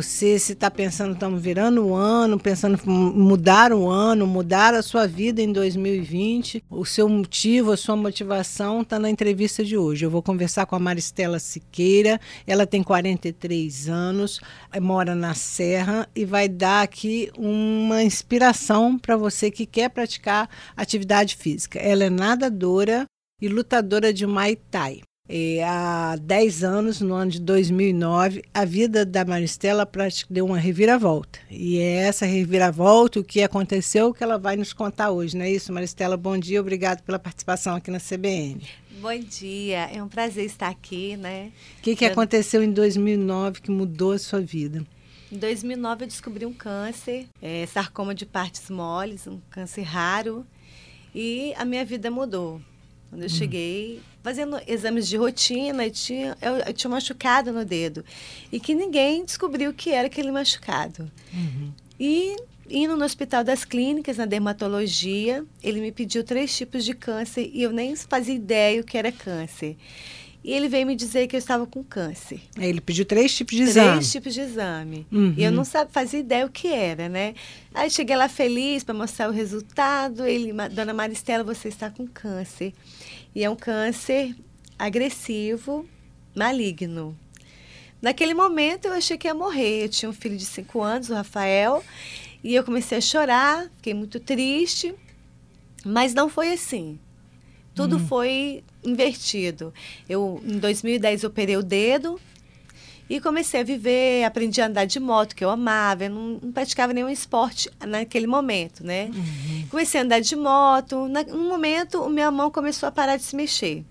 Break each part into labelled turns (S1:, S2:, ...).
S1: Você, se está pensando, estamos virando o ano, pensando em mudar o ano, mudar a sua vida em 2020, o seu motivo, a sua motivação está na entrevista de hoje. Eu vou conversar com a Maristela Siqueira, ela tem 43 anos, mora na Serra e vai dar aqui uma inspiração para você que quer praticar atividade física. Ela é nadadora e lutadora de Muay Thai. E há 10 anos, no ano de 2009, a vida da Maristela deu uma reviravolta. E é essa reviravolta, o que aconteceu, que ela vai nos contar hoje, não é isso, Maristela? Bom dia, obrigado pela participação aqui na CBN.
S2: Bom dia, é um prazer estar aqui, né?
S1: O que, que eu... aconteceu em 2009 que mudou a sua vida?
S2: Em 2009 eu descobri um câncer, é, sarcoma de partes moles, um câncer raro, e a minha vida mudou. Quando eu hum. cheguei, fazendo exames de rotina, eu tinha, eu, eu tinha machucado no dedo. E que ninguém descobriu o que era aquele machucado. Uhum. E indo no Hospital das Clínicas, na dermatologia, ele me pediu três tipos de câncer e eu nem fazia ideia o que era câncer. E ele veio me dizer que eu estava com câncer.
S1: Ele pediu três tipos de exame.
S2: Três tipos de exame. Uhum. E eu não sabia, fazia ideia o que era, né? Aí cheguei lá feliz para mostrar o resultado. Ele, dona Maristela, você está com câncer. E é um câncer agressivo, maligno. Naquele momento eu achei que ia morrer. Eu tinha um filho de cinco anos, o Rafael, e eu comecei a chorar, fiquei muito triste. Mas não foi assim. Tudo hum. foi invertido. Eu, em 2010, operei o dedo e comecei a viver, aprendi a andar de moto, que eu amava. Eu não, não praticava nenhum esporte naquele momento, né? Uhum. Comecei a andar de moto. Na, num momento, minha mão começou a parar de se mexer.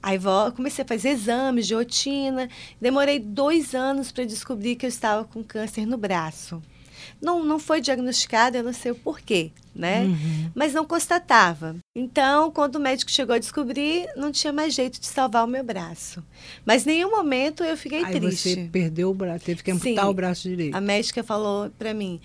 S2: Aí comecei a fazer exames de rotina. Demorei dois anos para descobrir que eu estava com câncer no braço. Não, não foi diagnosticado, eu não sei o porquê, né? Uhum. Mas não constatava. Então, quando o médico chegou a descobrir, não tinha mais jeito de salvar o meu braço. Mas em nenhum momento eu fiquei
S1: Aí
S2: triste.
S1: você perdeu o braço, teve que amputar Sim, o braço direito.
S2: A médica falou para mim,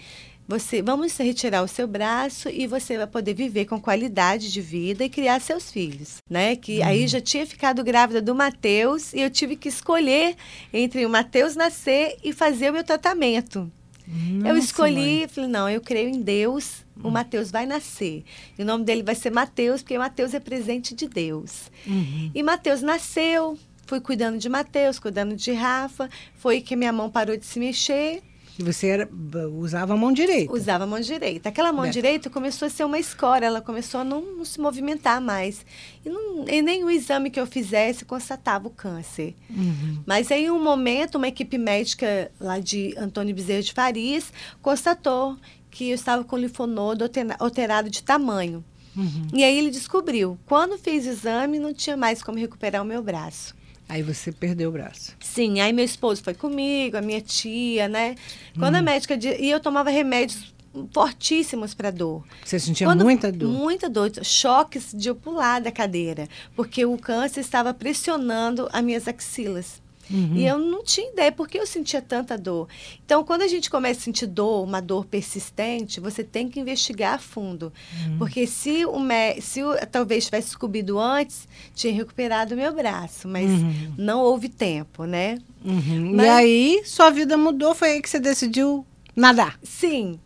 S2: você vamos retirar o seu braço e você vai poder viver com qualidade de vida e criar seus filhos, né? Que uhum. aí já tinha ficado grávida do Mateus e eu tive que escolher entre o Mateus nascer e fazer o meu tratamento. Nossa, eu escolhi, mãe. falei, não, eu creio em Deus, o hum. Mateus vai nascer. E o nome dele vai ser Mateus, porque Mateus é presente de Deus. Uhum. E Mateus nasceu, fui cuidando de Mateus, cuidando de Rafa, foi que minha mão parou de se mexer.
S1: E você era, usava a mão direita?
S2: Usava a mão direita. Aquela mão é. direita começou a ser uma escória, ela começou a não, não se movimentar mais. E, não, e, nem o exame que eu fizesse constatava o câncer. Uhum. Mas em um momento, uma equipe médica lá de Antônio Bezerra de Farias constatou que eu estava com linfonodo alterado de tamanho. Uhum. E aí ele descobriu. Quando fiz o exame, não tinha mais como recuperar o meu braço.
S1: Aí você perdeu o braço.
S2: Sim, aí meu esposo foi comigo, a minha tia, né? Quando hum. a médica. E eu tomava remédios fortíssimos para dor.
S1: Você sentia Quando, muita dor?
S2: Muita dor, choques de eu pular da cadeira, porque o câncer estava pressionando as minhas axilas. Uhum. E eu não tinha ideia porque eu sentia tanta dor. Então, quando a gente começa a sentir dor, uma dor persistente, você tem que investigar a fundo. Uhum. Porque se o se eu, talvez tivesse descobrido antes, tinha recuperado o meu braço, mas uhum. não houve tempo, né?
S1: Uhum. Mas, e aí, sua vida mudou, foi aí que você decidiu nadar?
S2: Sim.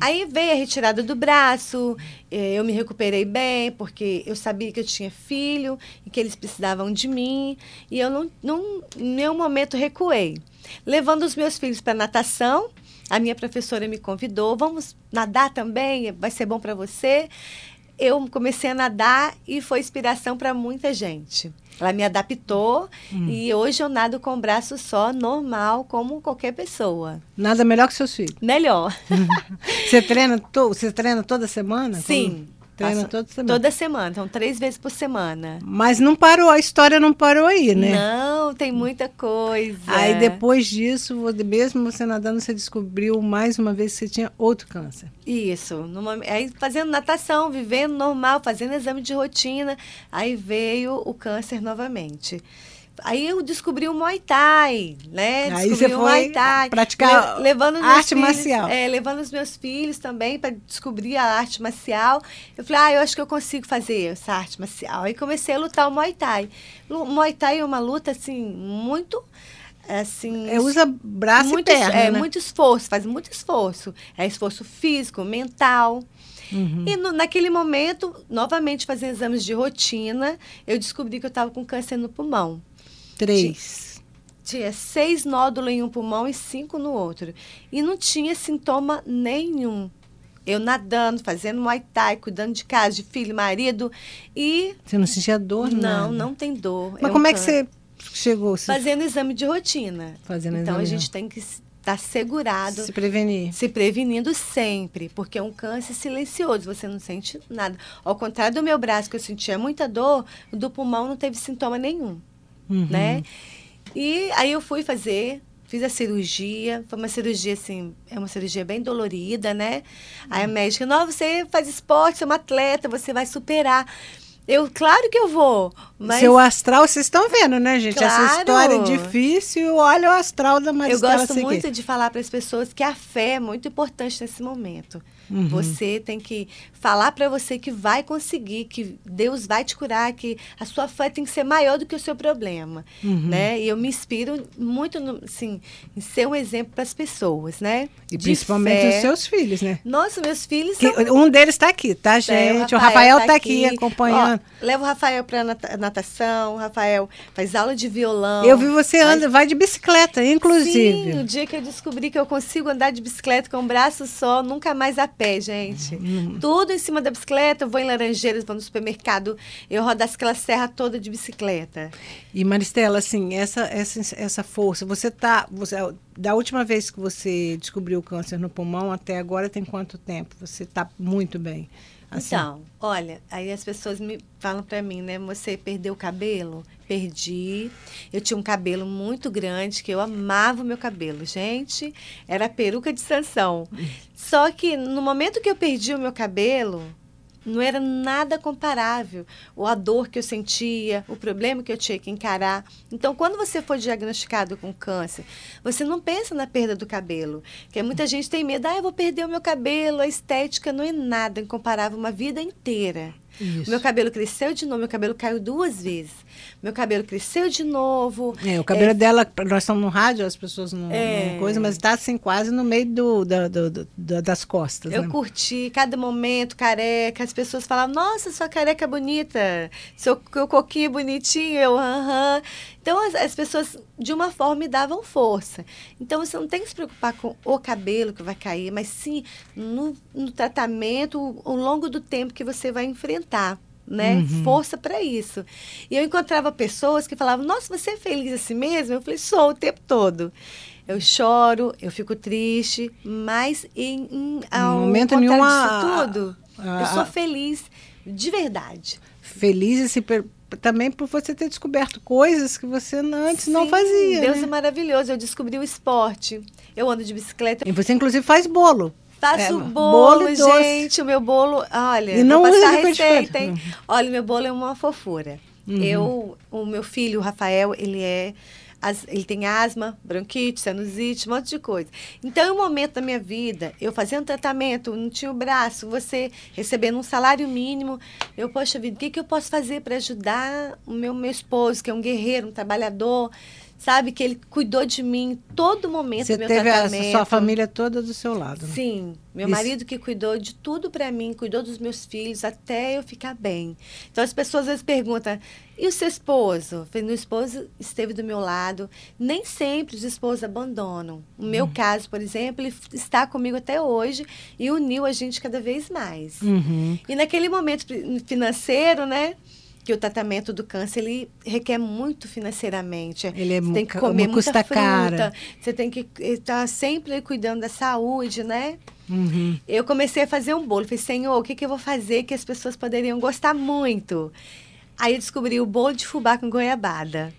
S2: Aí veio a retirada do braço, eh, eu me recuperei bem, porque eu sabia que eu tinha filho e que eles precisavam de mim. E eu não, não nenhum momento recuei. Levando os meus filhos para natação, a minha professora me convidou, vamos nadar também, vai ser bom para você. Eu comecei a nadar e foi inspiração para muita gente. Ela me adaptou hum. e hoje eu nado com o braço só, normal, como qualquer pessoa.
S1: Nada melhor que seus filhos?
S2: Melhor.
S1: você, treina to, você treina toda semana?
S2: Sim. Como? Treina toda semana? Toda semana, então três vezes por semana.
S1: Mas não parou, a história não parou aí, né?
S2: Não, tem muita coisa.
S1: Aí depois disso, mesmo você nadando, você descobriu mais uma vez que você tinha outro câncer.
S2: Isso. Numa, aí fazendo natação, vivendo normal, fazendo exame de rotina, aí veio o câncer novamente. Aí eu descobri o Muay Thai, né?
S1: Aí
S2: descobri
S1: você
S2: o Muay Thai.
S1: praticar
S2: Le- levando
S1: arte
S2: filhos-
S1: marcial.
S2: É, levando os meus filhos também para descobrir a arte marcial. Eu falei, ah, eu acho que eu consigo fazer essa arte marcial. Aí comecei a lutar o Muay Thai. O Muay Thai é uma luta, assim, muito... Assim,
S1: É, usa braço
S2: muito,
S1: e perna,
S2: é,
S1: né?
S2: muito esforço, faz muito esforço. É esforço físico, mental.
S1: Uhum.
S2: E no- naquele momento, novamente fazendo exames de rotina, eu descobri que eu estava com câncer no pulmão.
S1: Três.
S2: Tinha seis nódulos em um pulmão e cinco no outro. E não tinha sintoma nenhum. Eu nadando, fazendo muay thai, cuidando de casa, de filho, marido. E
S1: Você não sentia dor,
S2: não,
S1: nada?
S2: não tem dor.
S1: Mas
S2: um
S1: como é que você chegou? Você
S2: Fazendo exame de rotina.
S1: Fazendo
S2: então a
S1: exame,
S2: gente tem que estar segurado.
S1: se prevenir?
S2: Se prevenindo sempre, porque é um câncer silencioso, você não sente nada. Ao contrário do meu braço, que eu sentia muita dor, o do pulmão não teve sintoma nenhum,
S1: Uhum.
S2: né? E aí eu fui fazer, fiz a cirurgia, foi uma cirurgia assim, é uma cirurgia bem dolorida, né? Aí a médica, não, você faz esporte, você é uma atleta, você vai superar. Eu, claro que eu vou, mas
S1: Seu astral, vocês estão vendo, né, gente? Essa
S2: Claro.
S1: história é difícil. Olha o astral da
S2: eu
S1: Maristela
S2: gosto
S1: Seguir.
S2: muito de falar para as pessoas que a fé é muito importante nesse momento.
S1: Uhum.
S2: Você tem que falar para você que vai conseguir, que Deus vai te curar, que a sua fé tem que ser maior do que o seu problema,
S1: Uhum.
S2: né? E eu me inspiro muito, no, assim, em ser um exemplo para as pessoas, né?
S1: E
S2: De
S1: principalmente
S2: fé.
S1: os seus filhos, né?
S2: Nossa, meus filhos
S1: Que-
S2: são
S1: um deles está aqui, tá,
S2: é,
S1: gente? o Rafael está aqui, acompanhando.
S2: Ó, leva o Rafael para natação, o Rafael faz aula de violão.
S1: Eu vi você anda, vai de bicicleta, inclusive.
S2: Sim, o dia que eu descobri que eu consigo andar de bicicleta com um braço só, nunca mais a pé, gente.
S1: Uhum.
S2: Tudo em cima da bicicleta, eu vou em Laranjeiras, vou no supermercado, eu rodo aquela serra toda de bicicleta.
S1: E Maristela, assim, essa, essa, essa força, você tá. Você, da última vez que você descobriu o câncer no pulmão até agora tem quanto tempo? Você está muito bem. Assim,
S2: Então, olha, aí as pessoas me falam pra mim, né? Você perdeu o cabelo? Perdi. Eu tinha um cabelo muito grande, que eu amava o meu cabelo. Gente, era a peruca de Sansão. Só que no momento que eu perdi o meu cabelo, não era nada comparável. Ou a dor que eu sentia, o problema que eu tinha que encarar. Então, quando você for diagnosticado com câncer, você não pensa na perda do cabelo. Porque muita gente tem medo, ah, eu vou perder o meu cabelo, a estética não é nada incomparável uma vida inteira.
S1: Isso.
S2: Meu cabelo cresceu de novo, meu cabelo caiu duas vezes. Meu cabelo cresceu de novo.
S1: É, o cabelo dela, nós estamos no rádio, as pessoas não,
S2: É.
S1: não coisa, mas está assim quase no meio do, do- do- da- das costas.
S2: Eu
S1: né?
S2: curti cada momento, careca. As pessoas falavam, nossa, sua careca é bonita. Seu, coquinho é bonitinho. Eu, aham. Então, as, as pessoas, de uma forma, me davam força. Então, você não tem que se preocupar com o cabelo que vai cair, mas sim no, no tratamento, ao longo do tempo que você vai enfrentar. Né?
S1: Uhum.
S2: Força para isso. E eu encontrava pessoas que falavam: Nossa, você é feliz assim mesmo? Eu falei: Sou o tempo todo. Eu choro, eu fico triste, mas em, em ao
S1: momento nenhum,
S2: disso
S1: a-
S2: tudo,
S1: a-
S2: eu sou feliz de verdade.
S1: Feliz esse per- também por você ter descoberto coisas que você antes não
S2: Sim,
S1: fazia.
S2: Deus
S1: né?
S2: é maravilhoso. Eu descobri o esporte. Eu ando de bicicleta.
S1: E você, inclusive, faz bolo.
S2: Faço
S1: É,
S2: bolo,
S1: bolo
S2: gente. O meu bolo, olha,
S1: E não
S2: vou passar receita, hein? Olha, meu bolo é uma fofura.
S1: Uhum.
S2: Eu, o meu filho, o Rafael, ele é as- ele tem asma, bronquite, sinusite, um monte de coisa. Então, em um momento da minha vida, eu fazendo tratamento, não tinha o braço, você recebendo um salário mínimo, eu, poxa vida, o que, que eu posso fazer para ajudar o meu, meu esposo, que é um guerreiro, um trabalhador, sabe? Que ele cuidou de mim em todo momento
S1: Você
S2: do meu
S1: teve a
S2: tratamento.
S1: sua família toda do seu lado. né?
S2: Sim, meu
S1: Isso.
S2: marido que cuidou de tudo para mim, cuidou dos meus filhos até eu ficar bem. Então as pessoas às vezes perguntam: "E o seu esposo?" Meu esposo esteve do meu lado. Nem sempre os esposos abandonam. No meu
S1: Hum.
S2: caso, por exemplo, ele está comigo até hoje e uniu a gente cada vez mais.
S1: Uhum.
S2: E naquele momento financeiro, né? Que o tratamento do câncer ele requer muito financeiramente.
S1: Ele é
S2: você tem que comer
S1: mu-
S2: muita fruta,
S1: cara.
S2: você tem que estar sempre cuidando da saúde, né?
S1: Uhum.
S2: Eu comecei a fazer um bolo. Falei, Senhor, o que, que eu vou fazer que as pessoas poderiam gostar muito? Aí eu descobri o bolo de fubá com goiabada.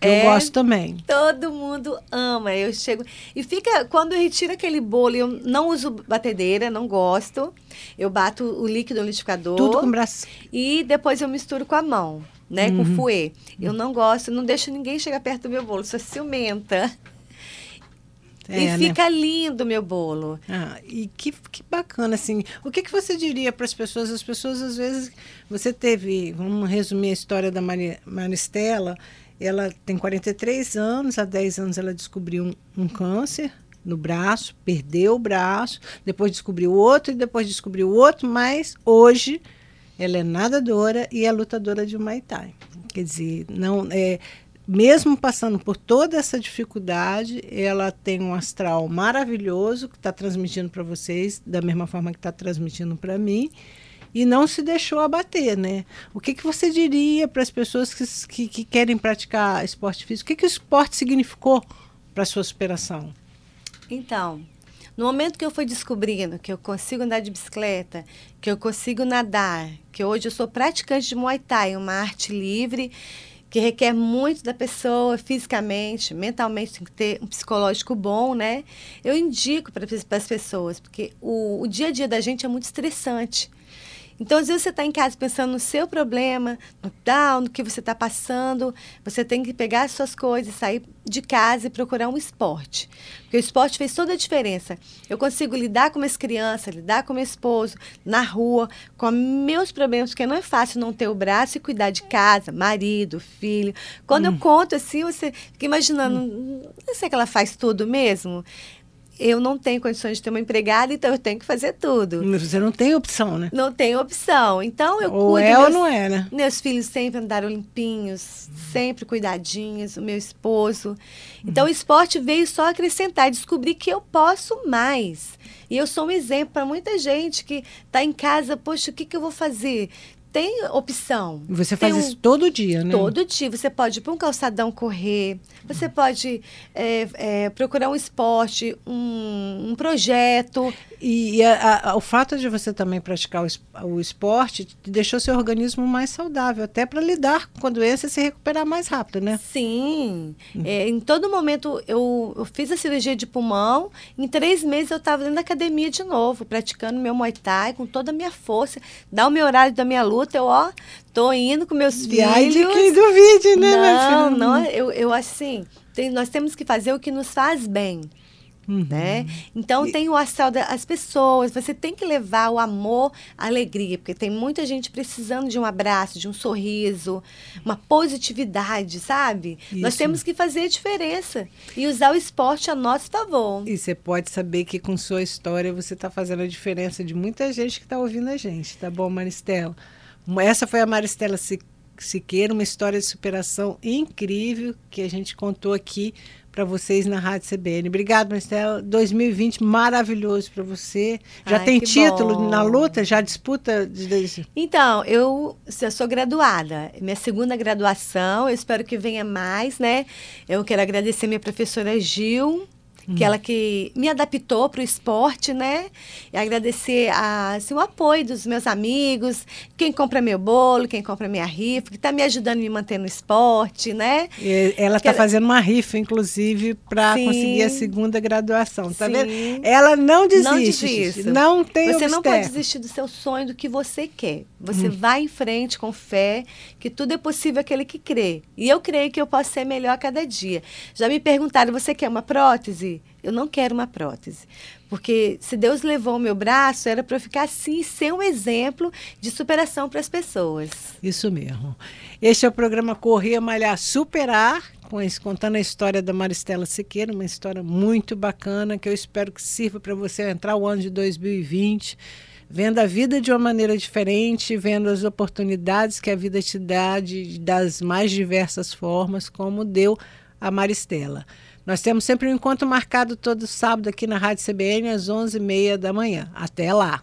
S1: Eu é, gosto também.
S2: Todo mundo ama. Eu chego. E fica. Quando eu retiro aquele bolo, eu não uso batedeira, não gosto. Eu bato o líquido no liquidificador.
S1: Tudo com braço.
S2: E depois eu misturo com a mão, né? Uhum. Com fouet. Eu não gosto, não deixo ninguém chegar perto do meu bolo, sou ciumenta. É, e né? fica né? lindo o meu bolo.
S1: Ah, e que, que bacana, assim. O que, que você diria para as pessoas? As pessoas, às vezes, você teve, vamos resumir a história da Maristela, ela tem 43 anos, há 10 anos ela descobriu um, um câncer no braço, perdeu o braço, depois descobriu outro e depois descobriu outro, mas hoje ela é nadadora e é lutadora de Muay Thai. Quer dizer, não é mesmo passando por toda essa dificuldade, ela tem um astral maravilhoso que está transmitindo para vocês da mesma forma que está transmitindo para mim e não se deixou abater, né? O que, que você diria para as pessoas que, que, que, querem praticar esporte físico? O que, que o esporte significou para a sua superação?
S2: Então, no momento que eu fui descobrindo que eu consigo andar de bicicleta, que eu consigo nadar, que hoje eu sou praticante de Muay Thai, uma arte livre que requer muito da pessoa fisicamente, mentalmente, tem que ter um psicológico bom, né? Eu indico para as pessoas, porque o, o dia a dia da gente é muito estressante. Então, às vezes você está em casa pensando no seu problema, no tal, no que você está passando. Você tem que pegar as suas coisas, sair de casa e procurar um esporte. Porque o esporte fez toda a diferença. Eu consigo lidar com minhas crianças, lidar com meu esposo, na rua, com meus problemas, porque não é fácil não ter o braço e cuidar de casa, marido, filho. Quando hum. eu conto assim, você fica imaginando, hum. não sei que ela faz tudo mesmo eu não tenho condições de ter uma empregada, então eu tenho que fazer tudo.
S1: Você não tem opção, né?
S2: Não tem opção. Então eu
S1: ou cuido. É meus, ou não é, né?
S2: Meus filhos sempre andaram limpinhos, sempre cuidadinhos, o meu esposo. Então uhum. o esporte veio só acrescentar, descobrir que eu posso mais. E eu sou um exemplo para muita gente que está em casa, poxa, o que, que eu vou fazer? Tem opção.
S1: Você faz um, isso todo dia, né?
S2: Todo dia. Você pode ir para um calçadão correr, você pode é, é, procurar um esporte, um, um projeto.
S1: E, e a, a, o fato de você também praticar o, o esporte deixou seu organismo mais saudável, até para lidar com a doença e se recuperar mais rápido, né?
S2: Sim. Hum. É, em todo momento, eu, eu fiz a cirurgia de pulmão, em três meses eu estava dentro da academia de novo, praticando meu Muay Thai com toda a minha força, dar o meu horário da minha luta eu, ó, tô indo com meus e filhos. Ai
S1: de quem duvide, né,
S2: Não, não, eu, eu assim, tem, nós temos que fazer o que nos faz bem. Uhum. Né? Então, e... tem o astral das pessoas, você tem que levar o amor, a alegria, porque tem muita gente precisando de um abraço, de um sorriso, uma positividade, sabe? Isso. Nós temos que fazer a diferença e usar o esporte a nosso favor.
S1: E você pode saber que com sua história você está fazendo a diferença de muita gente que está ouvindo a gente, tá bom, Maristela? Essa foi a Maristela Siqueira, uma história de superação incrível que a gente contou aqui para vocês na Rádio CBN. Obrigada, Maristela. 2020 maravilhoso para você. Já Ai, tem título bom. na luta? Já disputa?
S2: Então, eu, eu sou graduada. Minha segunda graduação. Eu espero que venha mais, né? Eu quero agradecer minha professora Gil que ela que me adaptou para o esporte, né? E agradecer a, assim, o apoio dos meus amigos, quem compra meu bolo, quem compra minha rifa, que está me ajudando a me manter no esporte, né?
S1: E ela está ela... fazendo uma rifa, inclusive, para conseguir a segunda graduação, tá Sim. vendo? Ela não desiste, não, não tem
S2: Você não pode desistir do seu sonho, do que você quer. Você hum. vai em frente com fé, que tudo é possível aquele que crê. E eu creio que eu posso ser melhor a cada dia. Já me perguntaram, você quer uma prótese? Eu não quero uma prótese. Porque se Deus levou o meu braço, era para eu ficar assim e ser um exemplo de superação para as pessoas.
S1: Isso mesmo. Este é o programa Correr, Malhar, Superar, contando a história da Maristela Siqueira, uma história muito bacana que eu espero que sirva para você entrar o ano de 2020 vendo a vida de uma maneira diferente, vendo as oportunidades que a vida te dá de, das mais diversas formas, como deu a Maristela. Nós temos sempre um encontro marcado todo sábado aqui na Rádio CBN às 11h30 da manhã. Até lá!